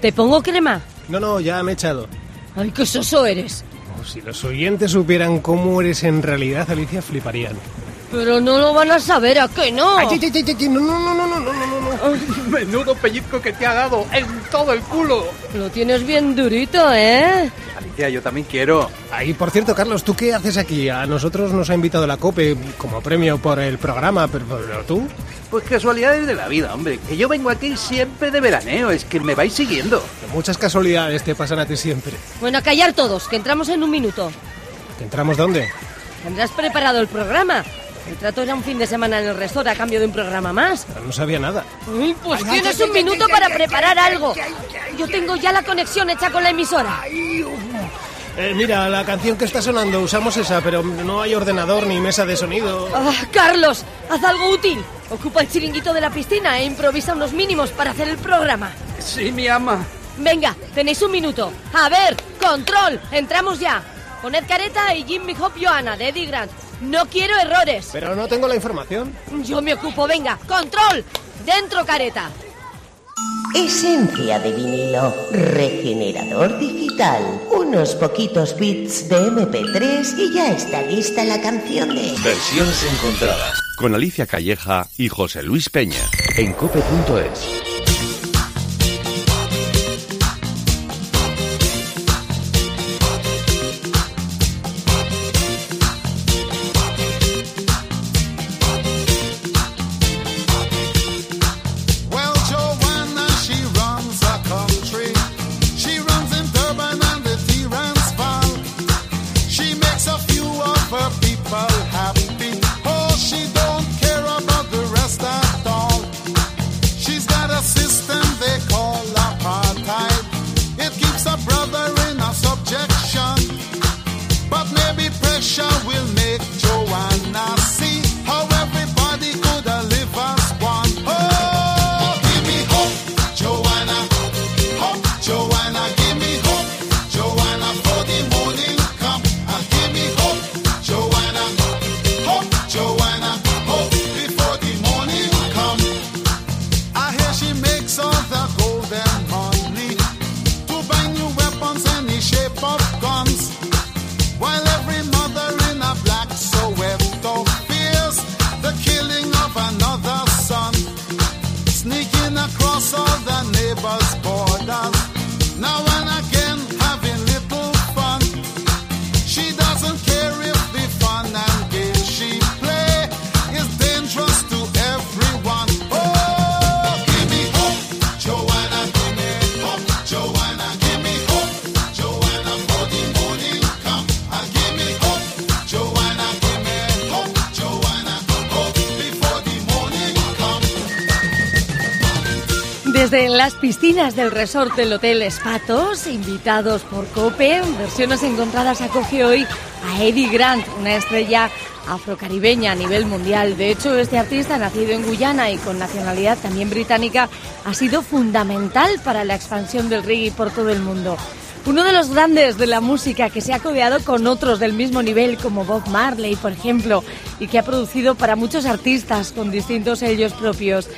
¿Te pongo crema? No, no, ya me he echado. Ay, qué soso eres. Oh, si los oyentes supieran cómo eres en realidad, Alicia, fliparían. Pero no lo van a saber, ¿a qué no? Ay, ay, ay, ay, ay, no, no, no, no, no, no, no, no. Menudo pellizco que te ha dado en todo el culo. Lo tienes bien durito, ¿eh? Alicia, yo también quiero. Ay, por cierto, Carlos, ¿tú qué haces aquí? A nosotros nos ha invitado la COPE como premio por el programa, pero, pero tú... Pues casualidades de la vida, hombre. Que yo vengo aquí siempre de veraneo, es que me vais siguiendo. Muchas casualidades te pasan a ti siempre. Bueno, a callar todos, que entramos en un minuto. ¿Que entramos dónde? ¿Tendrás preparado el programa? El trato era un fin de semana en el resort a cambio de un programa más. No sabía nada. Uy, pues tienes un minuto para preparar algo. Yo tengo ya la conexión hecha con la emisora. Eh, mira, la canción que está sonando, usamos esa, pero no hay ordenador ni mesa de sonido. Ah, Carlos, haz algo útil. Ocupa el chiringuito de la piscina e improvisa unos mínimos para hacer el programa. Sí, mi ama. Venga, tenéis un minuto. A ver, control, entramos ya. Poned careta y Jimmy Hop Johanna de Eddie Grant. No quiero errores. Pero no tengo la información. Yo me ocupo, venga, control. Dentro careta. Esencia de vinilo, regenerador digital, unos poquitos bits de MP3 y ya está lista la canción de... Versiones encontradas. Con Alicia Calleja y José Luis Peña. En cope.es. power. Desde las piscinas del resort del Hotel Espatos, invitados por COPE, versiones encontradas acoge hoy a Eddie Grant, una estrella afrocaribeña a nivel mundial. De hecho, este artista, nacido en Guyana y con nacionalidad también británica, ha sido fundamental para la expansión del reggae por todo el mundo. Uno de los grandes de la música que se ha codeado con otros del mismo nivel, como Bob Marley, por ejemplo, y que ha producido para muchos artistas con distintos sellos propios.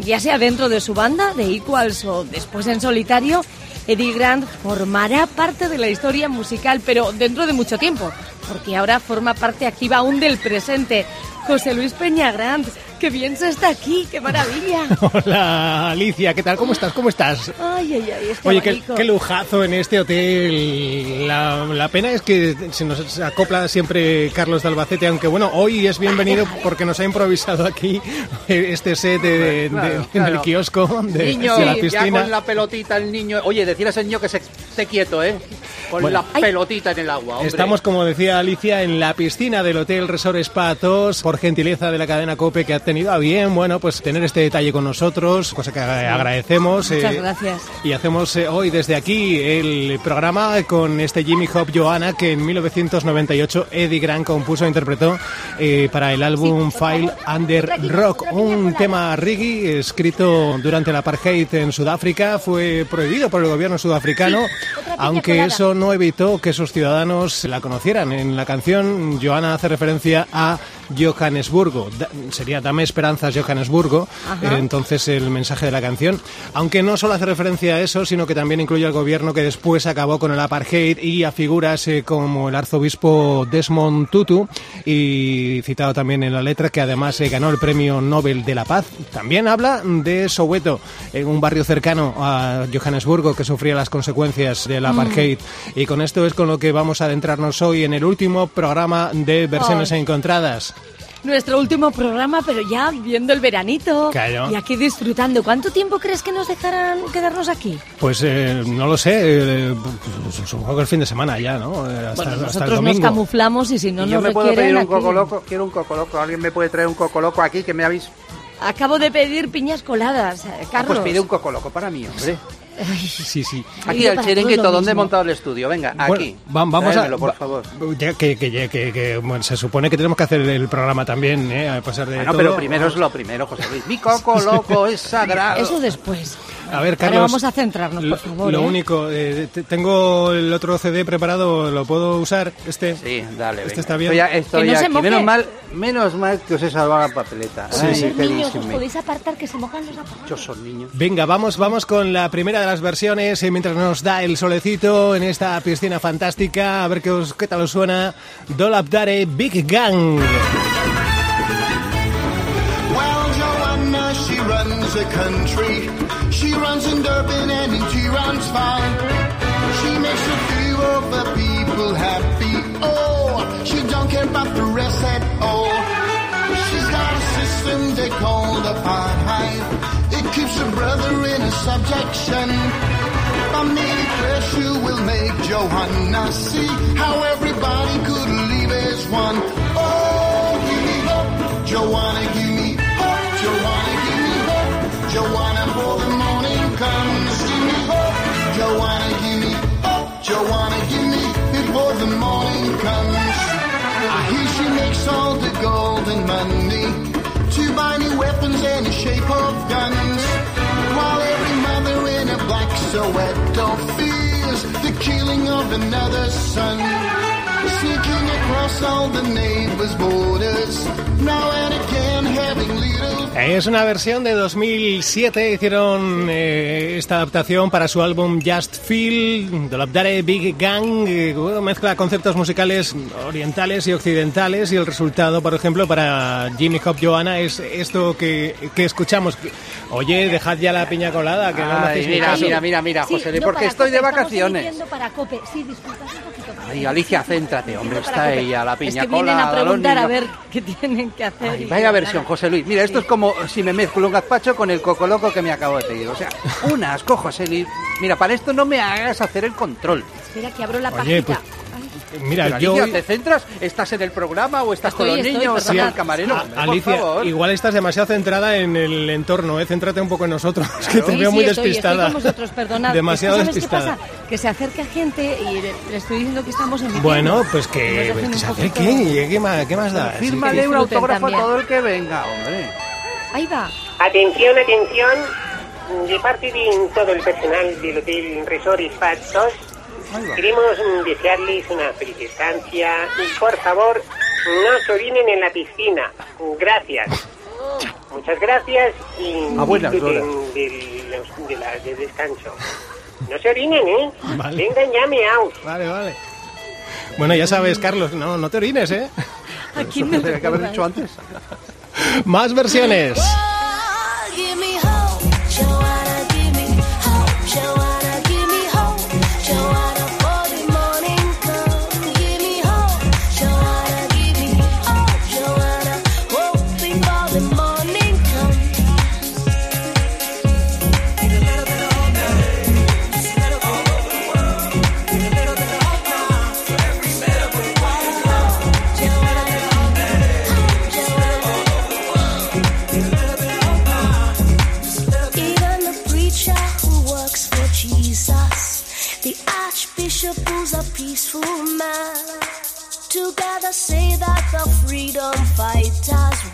Ya sea dentro de su banda, de Equals o después en solitario, Eddie Grant formará parte de la historia musical, pero dentro de mucho tiempo, porque ahora forma parte activa aún del presente. José Luis Peña Grant, qué bien se está aquí, qué maravilla. Hola, Alicia, ¿qué tal? ¿Cómo estás? ¿Cómo estás? Ay, ay, ay, este Oye, qué, qué lujazo en este hotel. La, la pena es que se nos acopla siempre Carlos de Albacete, aunque bueno, hoy es bienvenido porque nos ha improvisado aquí este set de- de- Claro, del claro. kiosco de, niño, de la ya piscina. con la pelotita el niño. Oye, decir a ese niño que se esté quieto, ¿eh? Con Bueno. la pelotita en el agua, hombre. Estamos, como decía Alicia, en la piscina del Hotel Resort Spa por gentileza de la cadena COPE que ha tenido a bien, bueno, pues tener este detalle con nosotros, cosa que agra- agradecemos. Muchas eh, gracias. Y hacemos eh, hoy desde aquí el programa con este Jimmy Hop Johanna que en 1998 Eddie Grant compuso e interpretó eh, para el álbum File Under Rock, un tema reggae escrito durante el apartheid en Sudáfrica, fue prohibido por el gobierno sudafricano, aunque eso no evitó que sus ciudadanos la conocieran. En la canción Johanna hace referencia a Johannesburgo. Da- sería Dame Esperanzas Johannesburgo, eh, entonces el mensaje de la canción. Aunque no solo hace referencia a eso, sino que también incluye al gobierno que después acabó con el apartheid y a figuras eh, como el arzobispo Desmond Tutu y citado también en la letra que además eh, ganó el premio Nobel de la Paz. También habla de Soweto, en un barrio cercano a Johannesburgo que sufría las consecuencias del apartheid. Y con esto es con lo que vamos a adentrarnos hoy en el último programa de versiones encontradas. Nuestro último programa, pero ya viendo el veranito Claro. y aquí disfrutando. ¿Cuánto tiempo crees que nos dejarán quedarnos aquí? Pues eh, no lo sé, eh, pues, supongo que el fin de semana ya, ¿no? Eh, hasta, Bueno, hasta el nosotros nos camuflamos y si no yo nos me puedo pedir un aquí. coco loco. Quiero un coco loco. ¿Alguien me puede traer un coco loco aquí que me habéis... Acabo de pedir piñas coladas, eh, Ah, Carlos. pues pide un coco loco para mí, hombre. Sí, sí. Aquí al chiringuito, ¿dónde he montado el estudio? Venga, Bueno, aquí. va- vamos a. Tráemelo, por va- favor. Ya que, que, que, que- que, bueno, se supone que tenemos que hacer el programa también, ¿eh? A pesar de Bueno, todo. pero primero es lo primero, José Luis. Mi coco loco es sagrado. Eso después. A ver, Ahora Carlos. vamos a centrarnos, por lo- favor. Lo ¿eh? único, eh, te- tengo el otro CD preparado, ¿lo puedo usar? Este. Sí, dale, Este venga. está bien. Estoy, ya- estoy Que no se aquí. moje. Menos mal, menos mal que os he salvado la papeleta. Sí, Ay, sí. niños, os podéis apartar que se mojan los zapatos. Muchos son niños. Venga, vamos, vamos con la primera de las versiones, eh, mientras nos da el solecito en esta piscina fantástica. A ver qué, os, qué tal os suena. Dolap Dare Big Gang. Well, Joanna, she runs the country. Runs in Durban and she runs fine. She makes a few of the people happy. Oh, she don't care about the rest at all. She's got a system they call the hive. It keeps her brother in a subjection. Family pressure will make Johanna see how everybody could live as one. Oh, give me hope, Joanna, give me hope, Joanna, give me hope, Joanna, all the gold and money to buy new weapons and a shape of guns. While every mother in a black Soweto fears the killing of another son. Sneaking across all the neighbors' borders, now and again having little Es una versión de 2007, hicieron eh, esta adaptación para su álbum Just Feel, de Dare Big Gang, eh, bueno, mezcla conceptos musicales orientales y occidentales y el resultado, por ejemplo, para Jimmy Hop Johanna es esto que, que escuchamos. Oye, dejad ya la piña colada, que no me hacéis mira, mira, mira, mira, Sí, José no porque estoy de Cope, vacaciones. para Cope. Sí, disculpad un poquito. Ay, Alicia, céntrate, hombre, está ella, la Es piña que vienen a preguntar a ver qué tienen que hacer. Ay, vaya nada. versión, José Luis. Mira, esto es como si me mezclo un gazpacho con el coco loco que me acabo de pedir. O sea, un asco, José Luis. Mira, para esto no me hagas hacer el control. Espera que abro la Oye, pajita. pues, Mira, Pero, yo... Alicia, ¿te centras? ¿Estás en el programa o estás con Estoy, los estoy, niños? perdona. ¿Estás el camarero? A- Hombre, Alicia, por favor. igual estás demasiado centrada en el entorno, ¿eh? Céntrate un poco en nosotros, que te Sí, veo sí, muy estoy, despistada. Estoy con vosotros, perdonad. Demasiado Es que, ¿sabes despistada. qué pasa? Que se acerca gente y le, estoy diciendo que estamos emitiendo. Bueno, pues Y que, pues que se acerque, ¿qué más, qué más da? Sí, Fírmale un autógrafo a también. todo el que venga, hombre. Ahí va. Atención, atención. De parte de todo el personal del Hotel Resort Spa 2, queremos desearles una feliz estancia y por favor no se orinen en la piscina. Gracias. Muchas gracias y A disfruten del, los- de la- del descanso. No se orinen, ¿eh? Vale. Vengan ya meaos. Vale, vale. Bueno, ya sabes, Carlos, no, no te orines, ¿eh? Aquí Eso no tendría que haber dicho antes. Más versiones. Say that the freedom fighters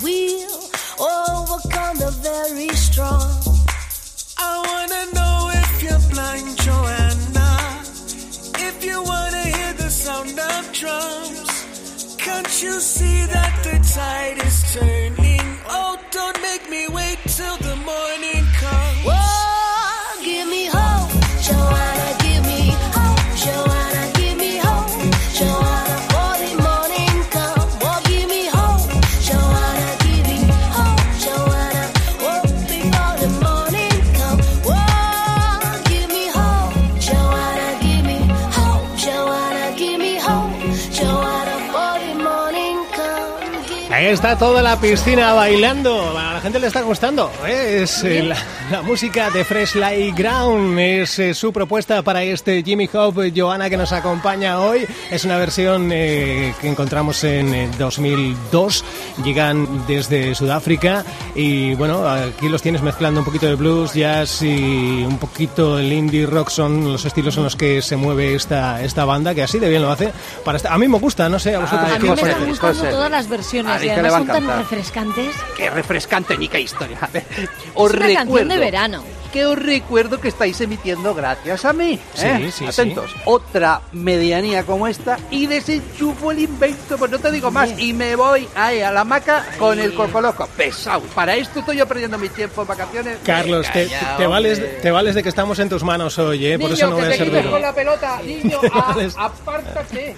Está toda la piscina bailando. Gente le está gustando. ¿eh? Es eh, la, la música de Fresh Light Ground. Es eh, su propuesta para este Jimmy Hop. Joana que nos acompaña hoy. Es una versión eh, que encontramos en eh, 2002. Llegan desde Sudáfrica. Y bueno, aquí los tienes mezclando un poquito de blues, jazz y un poquito el indie rock. Son los estilos en los que se mueve esta, esta banda. Que así de bien lo hace. Para esta- a mí me gusta, no sé, a vosotros. Ay, A mí me están gustando todas las versiones y además son tan refrescantes. Qué refrescante historia. Es una canción de verano. Que os recuerdo que estáis emitiendo gracias a mí. Sí, ¿eh? sí, Atentos. Otra medianía como esta y desenchufo el invento, pues no te digo más. Y me voy ahí a la hamaca con el cocoloco. Pesado. Para esto estoy yo perdiendo mi tiempo en vacaciones. Carlos, te, vales, te vales de que estamos en tus manos hoy, ¿eh? Por eso no que voy a te ser quites duro. con la pelota, niño, a- apártate.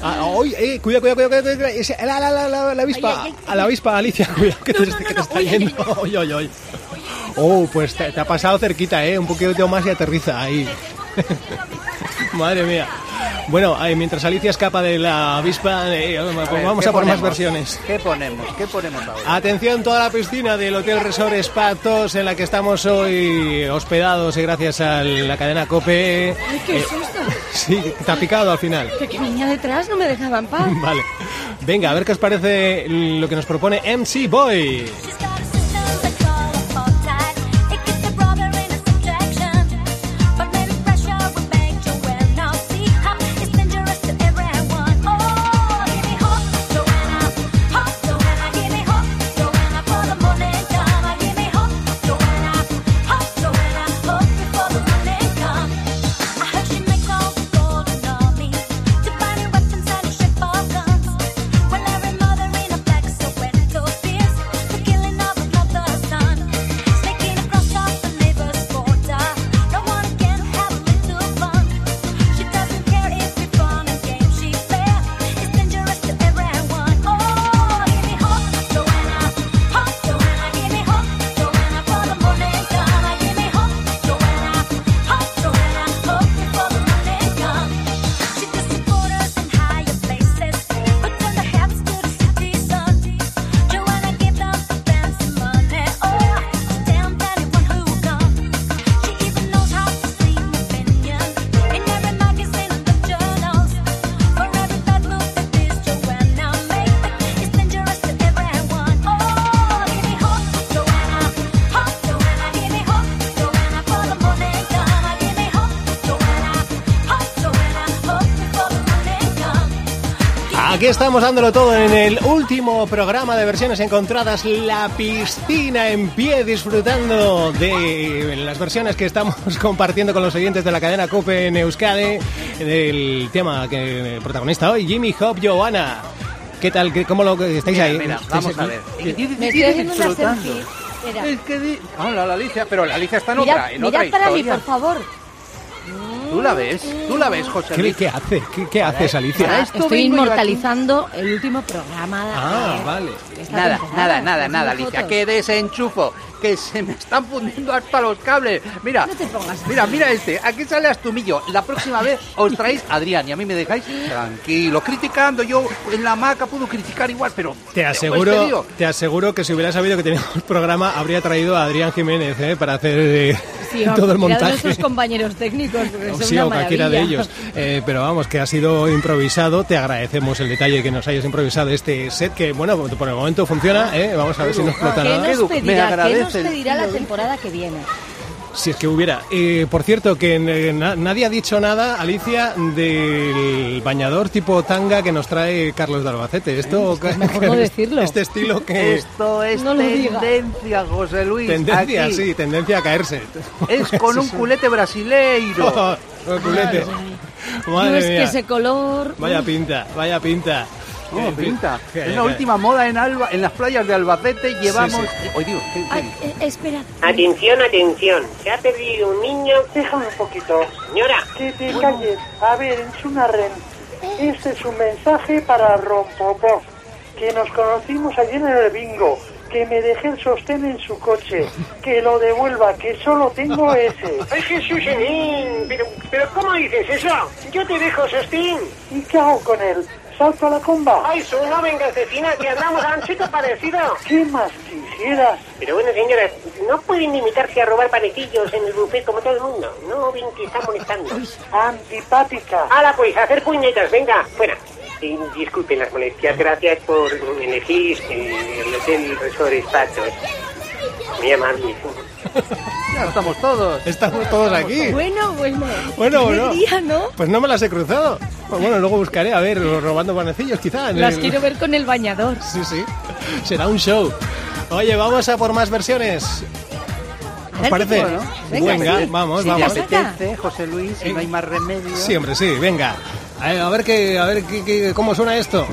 Ah, hoy, eh, cuidado, cuidado, cuidado, cuidado, cuidado, la, la, la, la, avispa, Ay, ay, ay. a la avispa, Alicia, cuidado, que te, No, no, que no, te no, está ay, yendo. Oy, oy, oy. Oh, pues te, te ha pasado cerquita, ¿eh? Un poquito más y aterriza ahí. Madre mía. Bueno, eh, mientras Alicia escapa de la avispa, eh, pues A ver, vamos ¿qué a por más versiones. ¿Qué ponemos? ¿Qué ponemos ahora? Atención, toda la piscina del Hotel Resort Spatos en la que estamos hoy hospedados y gracias a la cadena COPE. Ay, qué Eh, susto. sí, te ha picado al final. Que, que venía detrás no me dejaba en paz. Vale. Venga, a ver qué os parece lo que nos propone MC Boy. Aquí estamos dándolo todo en el último programa de versiones encontradas, La Piscina en pie, disfrutando de las versiones que estamos compartiendo con los oyentes de la cadena COPE en Euskadi, del tema que protagonista hoy, Jimmy Hop Johanna. ¿Qué tal? ¿Qué- ¿Cómo lo estáis Mira, ahí? mira, ¿Estáis vamos a ver. Me estoy haciendo Disfrutando. Es que di... Hola, la Alicia, pero la Alicia está en Mirad, otra, en otra mirad para mí, por favor. Tú la ves, tú la ves, José ¿Qué, Luis. qué hace? ¿Qué, qué haces, para Alicia? esto Estoy vengo yo inmortalizando el último programa de Ah, vale. esta Nada, temporada. nada, nada, Haciendo nada, Alicia, fotos. que desenchufo, que se me están fundiendo hasta los cables. Mira, No te pongas así. mira, mira este, aquí sale Astumillo. La próxima vez os traéis a Adrián y a mí me dejáis tranquilo, criticando. Yo en la maca puedo criticar igual, pero Te pero este aseguro, te aseguro que si hubiera sabido que teníamos programa, habría traído a Adrián Jiménez ¿eh? para hacer eh, Sí, todo el de montaje. nuestros compañeros técnicos, porque O son sí, una o cualquiera de ellos. Eh, pero vamos, que ha sido improvisado. Te agradecemos el detalle que nos hayas improvisado este set, que bueno, por el momento funciona. ¿eh? Vamos a ver si no explota ¿Qué nada. nos pedirá, ¿qué nos pedirá la temporada que viene? Si es que hubiera. Eh, por cierto, que eh, na- nadie ha dicho nada, Alicia, del bañador tipo tanga que nos trae Carlos de Albacete. Esto, mejor no decirlo. Este estilo que. esto es No lo diga. tendencia, José Luis. Tendencia, aquí. sí, tendencia a caerse. Es con un culete brasileiro. Oh, culete. No Madre es que ese color... Vaya pinta, vaya pinta. Oh, Eh, pinta. Es la última moda en Alba, en las playas de Albacete llevamos. sí. Oye, Dios, ¿qué- qué Ay, eh, espera. Atención, atención. Se ha perdido un niño. Déjame un poquito. Señora. Que te calles. A ver, Enchunarren, este es un mensaje para Rompopó, que nos conocimos ayer en el bingo, que me dejé el sostén en su coche, que lo devuelva, que solo tengo ese. ¡Ay, Jesús! Pero, pero ¿cómo dices eso? Yo te dejo, Sostín. ¿Y qué hago con él? Salto a la comba. Ay, su no venga, Cecina, que andamos a un chico parecido. ¿Qué más quisieras? Pero bueno, señora, no pueden limitarse a robar panecillos en el buffet como todo el mundo. No ven que están molestando. Antipática. Hala, pues, a hacer puñetas, venga, fuera. Disculpen las molestias, gracias por elegir el Hotel Resort Espatos. Muy amable. Ya estamos todos. Estamos todos aquí. Bueno, bueno. Bueno, bueno. día, ¿no? Pues no me las he cruzado. Pues bueno, luego buscaré, a ver, robando panecillos quizá. en Las el- quiero ver con el bañador. Sí, sí. Será un show. Oye, vamos a por más versiones. ¿Os parece? ¿qué- Venga, Venga, sí. vamos, Sí, vamos. apetece, José Luis, si no hay más remedio. Sí, hombre, sí, venga. A ver, a ver qué, a ver qué, qué- cómo suena esto.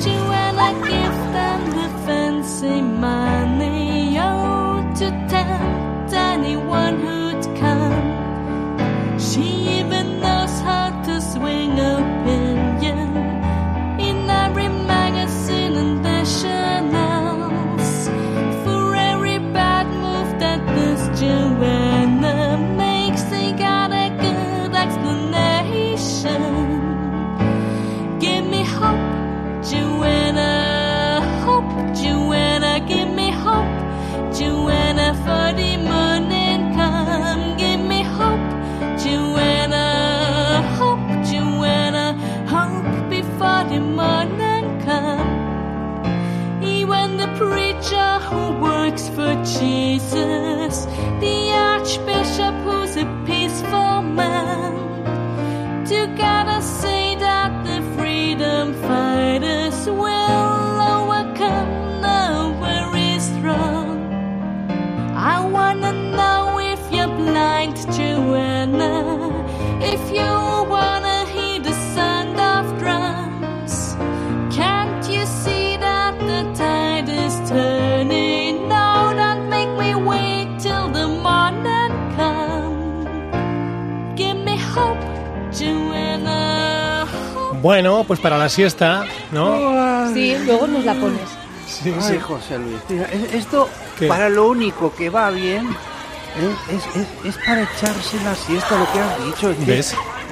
Bueno, pues para la siesta, ¿no? Sí, luego nos la pones. Sí, Ay, José Luis, mira, es- esto ¿Qué? para lo único que va bien ¿eh? es, es- es para echarse la siesta, lo que has dicho. Es que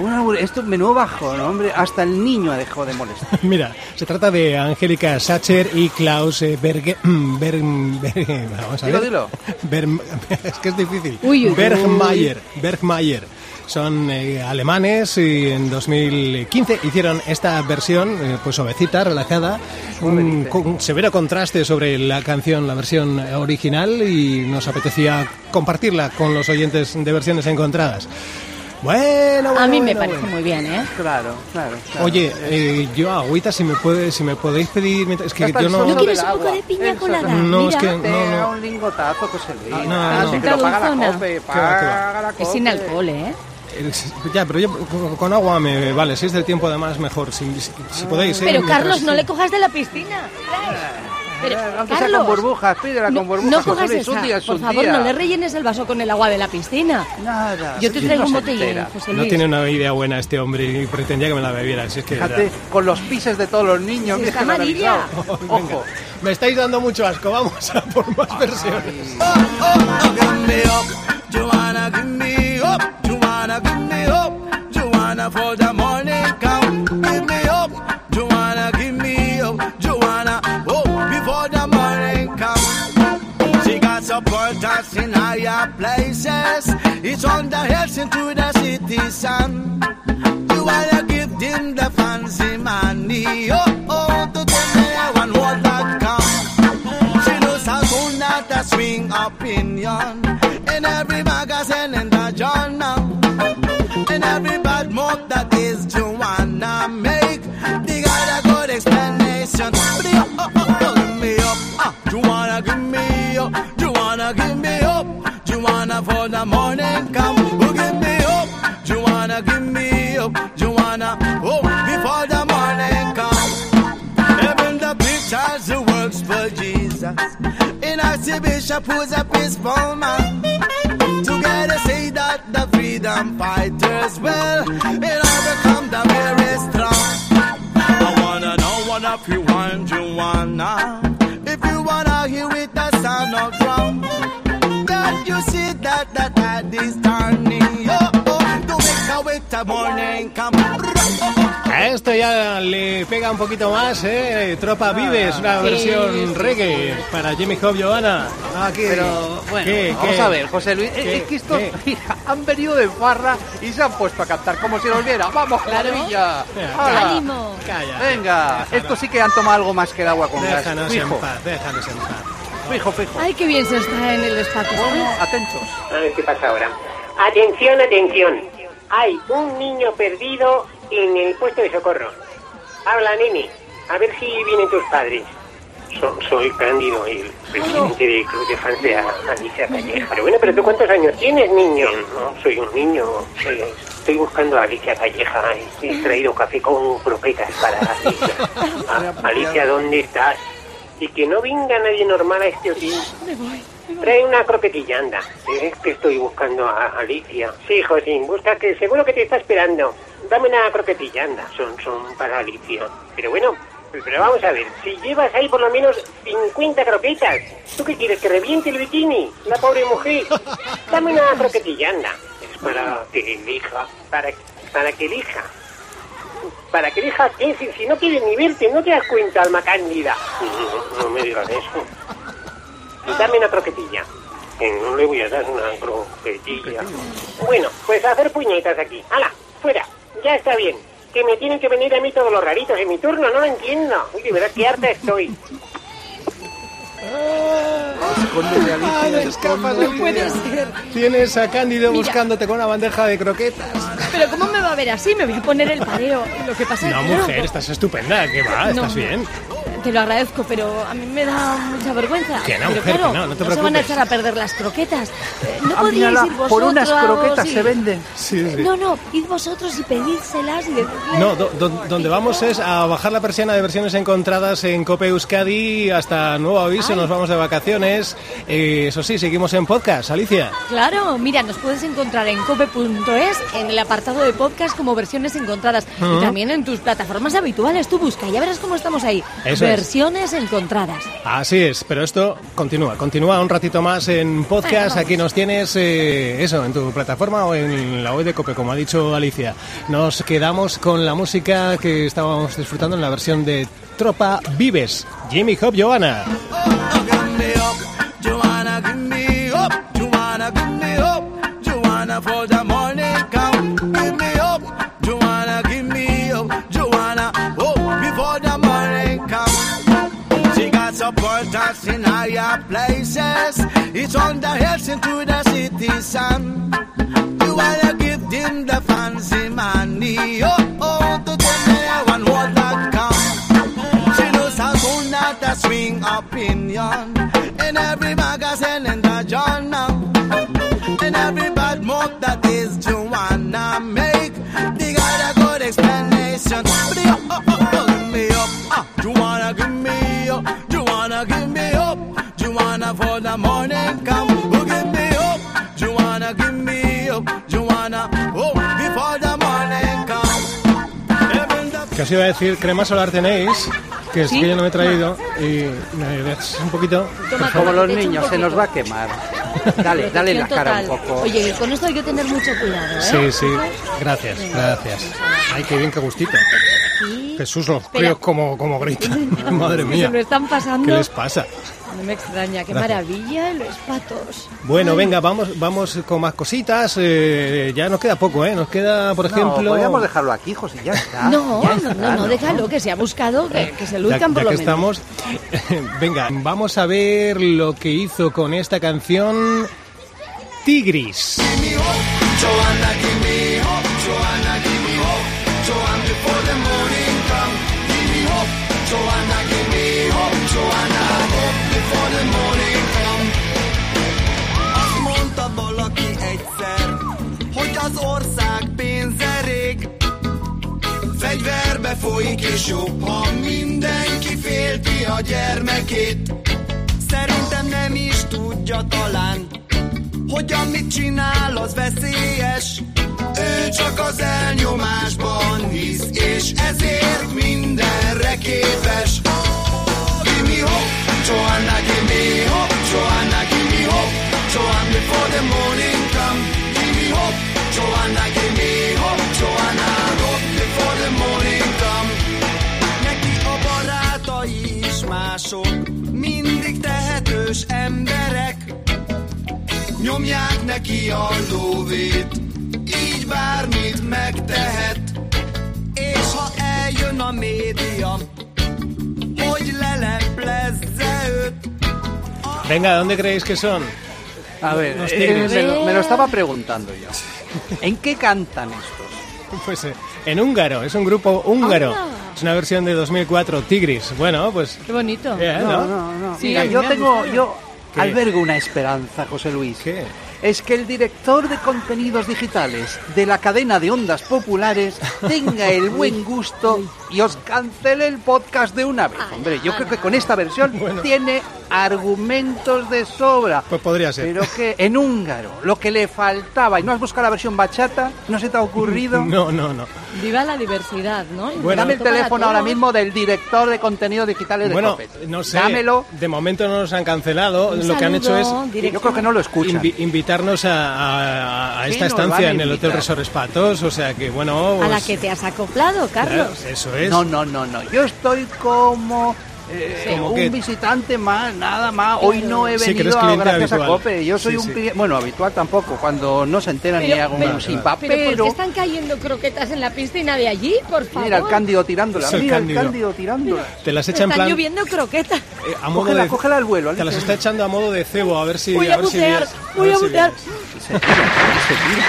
Una- esto menudo bajo, ¿no, hombre? Hasta el niño ha dejado de molestar. Mira, se trata de Angélica Sacher y Klaus eh, Berge, Berg- Berg- vamos a Dilo, ver. dilo. Berg- es que es difícil. Uy, uy, uy. Bergmayer, Bergmayer. Son eh, alemanes y en 2015 hicieron esta versión, eh, pues suavecita, relajada, un severo contraste sobre la canción, la versión original y nos apetecía compartirla con los oyentes de versiones encontradas. Bueno, A bueno, mí me bueno, parece bueno. muy bien, ¿eh? Claro, claro. claro. Oye, eh, yo agüita, si me puede, si me podéis pedir, mientras- es que yo no, ¿No quieres un poco de piña colada? No, Mira, es que- Te no, da no. un lingotazo, José Luis. Ah, no, Ah, no. sí, que lo paga la. COPE, paga la es sin COPE. alcohol, ¿eh? Ya, pero yo con, agua me vale. Si es del tiempo, además, mejor. Si, si- si podéis. eh, Pero mientras- Carlos, no le cojas de la piscina. Pero, sea con Carlos, burbujas, pídela no, con burbujas. no cojas esa. un día es Por favor, día. no le rellenes el vaso con el agua de la piscina. Nada. Yo te traigo no un botellín. José No Luis. tiene una idea buena este hombre y pretendía que me la bebiera. Si es que. Fíjate, con los pises de todos los niños. Si está amarilla. Ojo. Me estáis dando mucho asco. Vamos a por más versiones. give me up. Joanna, give me up. Joanna, give me up. Joanna, for the morning higher places. It's on the hills into the city sun. You give them the fancy money. Oh, oh, to me one word that come. She knows how to not a swing opinion in every magazine in the journal. Joanna for the morning come. Oh, give me up, Joanna, give me up, Joanna, oh, before the morning come. Even the pictures who works for Jesus. In Archbishop who's a peaceful man. Together say that the freedom fighters will in overcome the very strong. I wanna know what if you want you wanna. If you wanna hear it you see that the tide is turning. Oh, oh, to make a with the morning come. A esto ya le pega un poquito más, ¿eh? Tropa Vives, una Sí, versión sí, reggae para Jimmy Hop Johanna. Aquí. Pero bueno, ¿Qué, vamos qué? a ver, José Luis, ¿Qué? es que estos ¿Qué? mira, han venido de farra y se han puesto a cantar como si nos viera. ¡Vamos, Claro. maravilla! ¡Ánimo! Calla. Venga, estos sí que han tomado algo más que el agua con gas. Déjanos en paz, déjanos en paz. Fijo, fijo. Ay, qué bien se está en el espacio. Atentos. A ver qué pasa ahora. Atención, atención. Hay un niño perdido en el puesto de socorro. Habla, nene. A ver si vienen tus padres. So- soy Cándido, el presidente del Club de Fans de A- Alicia Calleja. Pero bueno, pero tú cuántos años tienes, niño? No, soy un niño. Estoy buscando a Alicia Calleja. He traído café con croquetas para Alicia. Ah, Alicia, ¿dónde estás? Y que no venga nadie normal a este hotel. Me voy. Trae una croquetilla, anda. Es que estoy buscando a Alicia. Sí, Josín, busca que seguro que te está esperando. Dame una croquetilla, anda. Son, son para Alicia. Pero bueno, pero vamos a ver. Si llevas ahí por lo menos 50 croquetas, ¿tú qué quieres? ¿Que reviente el bikini? La pobre mujer. Dame una croquetilla, anda. Es para que elija. Para, para que elija. ¿Para que elija qué? Si, si no quieres ni verte, ¿no te das cuenta, alma cándida? No, no me digas eso. Dame una croquetilla. Que no le voy a dar una croquetilla. Bueno, pues a hacer puñetas aquí. ¡Hala! ¡Fuera! Ya está bien. Que me tienen que venir a mí todos los raritos en mi turno, no lo entiendo. Uy, de verdad, qué harta estoy. Ah, no escapas. No puede ser. Tienes a Cándido Mira. buscándote con una bandeja de croquetas. Pero ¿cómo me va a ver así? Me voy a poner el pareo. Lo que pasa es No, que... claro, mujer, estás estupenda. ¿Qué va? No. ¿Estás bien? Te lo agradezco, pero a mí me da mucha vergüenza. Que no, pero mujer, claro, que no, no te se van a preocupes. echar a perder las croquetas. Eh, ¿No Ah, mírala, ir vosotros? por unas croquetas y- se venden. Sí, sí. No, no, id vosotros y pedídselas y decirles... No, do- do- donde vamos es a bajar la persiana de versiones encontradas en Cope Euskadi. Hasta nuevo aviso, Ay. nos vamos de vacaciones. Eh, eso sí, seguimos en podcast, Alicia. Claro, mira, nos puedes encontrar en cope.es, en el apartado de podcast como versiones encontradas. Y también en tus plataformas habituales. Tú busca, ya verás cómo estamos ahí. Eso es. Versiones encontradas. Así es, pero esto continúa, continúa un ratito más en podcast. Aquí nos tienes, eh, eso, en tu plataforma o en la web de Cope, como ha dicho Alicia. Nos quedamos con la música que estábamos disfrutando en la versión de Tropa Vives, Jimmy Hop Johanna. In higher places. It's on the hills into the city sun. You wanna give them the fancy money, oh, oh, to tell me one word that come. She knows how to not a swing opinion in every magazine in the journal. Joanna morning come. Oh, give me Joanna, give me Joanna, oh, before the morning come. Iba a decir, crema solar tenéis, que es ¿Sí? que yo no me he traído, y me un poquito. Toma, Como los niños, se nos va a quemar. Dale, dale la cara un poco. Oye, con esto hay que tener mucho cuidado, ¿eh? Sí, sí, gracias, gracias. Ay, qué bien, qué gustito. Jesús, los Espera. críos como, como gritan. Madre Se mía. me están pasando. ¿Qué les pasa? No me extraña, qué Gracias. maravilla los patos. Bueno, venga, vamos, vamos con más cositas. eh, ya nos queda poco, ¿eh? Nos queda, por No, ejemplo. podríamos dejarlo aquí, José, ya está. No, ya no, está, no, no, déjalo, que se ha buscado, que, que se ya, luzcan por ya lo que menos. estamos, venga, vamos a ver lo que hizo con esta canción Tigris. Azt mondta valaki egyszer, hogy az ország pénze rég. Fegyverbe folyik és jobb, ha mindenki félti a gyermekét. Szerintem nem is tudja talán, hogy amit csinál, az veszélyes. Ő csak az elnyomásban hisz, és ezért mindenre képes. Give me Joanna, give me hope. Joanna, give me hope. Joanna, before the morning come, give me hope. Joanna, give me hope. Joanna, hope before the morning come. Neki a barátai is mások, mindig tehetős emberek. Nyomják neki a lóvét, így bármit megtehet. És ha eljön a média, hogy leleplezze Venga, ¿dónde creéis que son? A ver, eh, me, lo, me lo estaba preguntando yo. ¿En qué cantan estos? Pues eh, en húngaro, es un grupo húngaro. Anda. Es una versión de 2004, Tigris. Bueno, pues... Qué bonito. eh, No, ¿no? no, no. Sí, Mira, yo tengo, yo ¿Qué? albergo una esperanza, José Luis. ¿Qué? Es que el director de contenidos digitales de la cadena de ondas populares tenga el buen gusto y os cancele el podcast de una vez. Hombre, yo creo que con esta versión Bueno. tiene argumentos de sobra. Pues podría ser. Pero que en húngaro, lo que le faltaba, y no has buscado la versión bachata, no se te ha ocurrido. No, no, no. Viva la diversidad, ¿no? Bueno. Dame el teléfono ahora mismo del director de contenidos digitales de Bueno, Copet. no sé. Dámelo. De momento no nos han cancelado. Un Lo que han hecho es. Yo creo que no lo escuchan. invi- invitarnos a, a- a Sí, esta estancia a en el Hotel. Resort Espatos. O sea que, bueno... A la pues, que te has acoplado, Carlos. claro, eso es. No, no, no, no. Yo estoy como eh, Como un que- visitante más, nada más. Hoy no he Sí, venido cliente gracias habitual. a Cope. Yo soy Sí, un sí. cliente, bueno, habitual tampoco. Cuando no se enteran ni Pero- hago pero- un simpa, Pero, ¿por pero qué están cayendo croquetas en la piscina de allí, por favor? mira el cándido tirándola, Es el mira Cándido. el cándido tirándola. Te las echa en Están plan... lloviendo croquetas. eh, a modo Cógela, de, cógela al vuelo. Te las está echando a modo de cebo, a ver si... Voy a si bucear, vienes, voy a si bucear. vienes.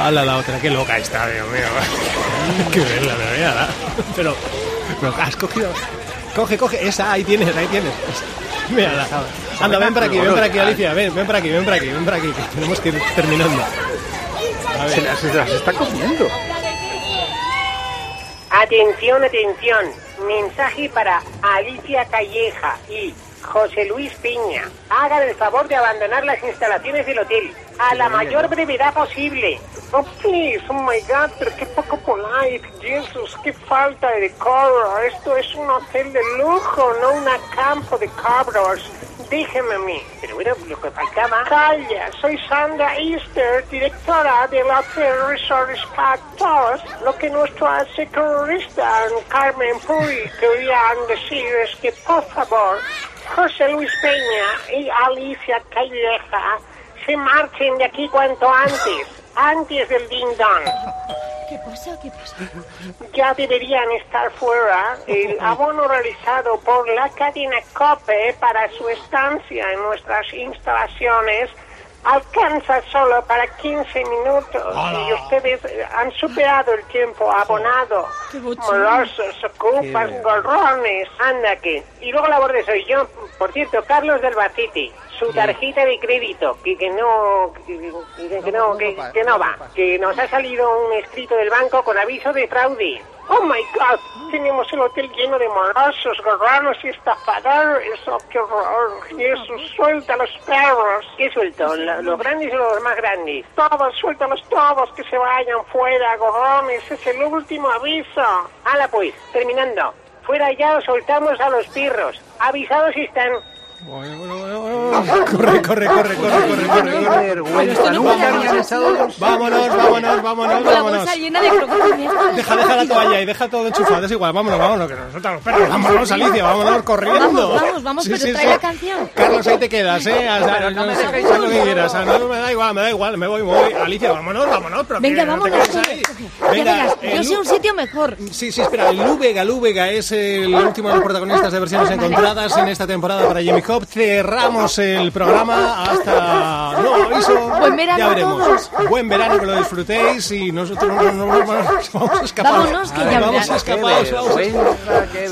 Hala la otra, qué loca está, Dios mío. Qué verla, de verdad. Pero, pero has cogido. Coge, coge, esa, ahí tienes, ahí tienes. Mírala. Anda, ven para aquí, ven para aquí, Alicia, ven, ven para aquí, ven para aquí, ven para aquí, que tenemos que ir terminando. A Se ver, las, se las está comiendo. Atención, atención. Mensaje para Alicia Calleja y José Luis Piña. Hagan el favor de abandonar las instalaciones del hotel a la mayor brevedad posible. Oh, please, oh my God, pero qué poco polite. Jesus, qué falta de decoro. Esto es un hotel de lujo, no un campo de cabros. Déjeme a mí. Pero bueno, lo que faltaba... Calla, soy Sandra Easter, directora del Hotel Resort Spa Tours. Lo que nuestro securista Carmen Puri querían decir es que, por favor, José Luis Peña y Alicia Calleja se marchen de aquí cuanto antes, antes del ding dong. ¿Qué pasa? ¿Qué pasa? Ya deberían estar fuera. El abono realizado por la cadena COPE para su estancia en nuestras instalaciones alcanza solo para 15 minutos y ustedes eh, han superado el tiempo abonado. Molosos, ocupas, gorrones, anda que. Y luego la borde soy yo. Por cierto, Carlos del Baciti. Su tarjeta de crédito, que, que no, que, que- que no, que, que no va, que nos ha salido un escrito del banco con aviso de fraude. Oh my God, tenemos el hotel lleno de morosos, gorrones y estafadores. Oh, qué horror. Jesús, suelta a los perros. ¿Qué suelto? ¿Lo- ¿Los grandes o los más grandes? Todos, suéltalos todos, que se vayan fuera, gorrones. Es el último aviso. Hala pues, terminando. Fuera ya os soltamos a los pirros. Avisados están. Corre, corre, corre, corre, corre, corre, corre. habían echado los... Vámonos, vámonos, vámonos, vámonos. Deja, deja la toalla y deja todo enchufado. Es igual, vámonos, vámonos, que nos sueltan los perros. Vámonos, Alicia, vámonos corriendo. Vamos, vamos, vamos, pero trae la canción. Carlos, ahí te quedas, ¿eh? Haz, no me lo que quieras. No, da igual, me da igual, me voy, me voy. Alicia, vámonos, vámonos. Pero Venga, no vámonos. Venga, verás, eh, yo sé un sitio mejor. Sí, sí, espera, Lúbega, Lúbega es el último de los protagonistas de versiones encontradas en esta temporada para Jimmy Hop. Cerramos el programa hasta nuevo aviso. Buen verano ya a veremos. Buen verano, que lo disfrutéis y nosotros nos, nos- nos vamos escapados. Vámonos, que ya vamos escapados.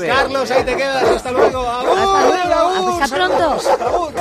Carlos, ahí te quedas. Hasta luego. Hasta luego. Hasta pronto. agur.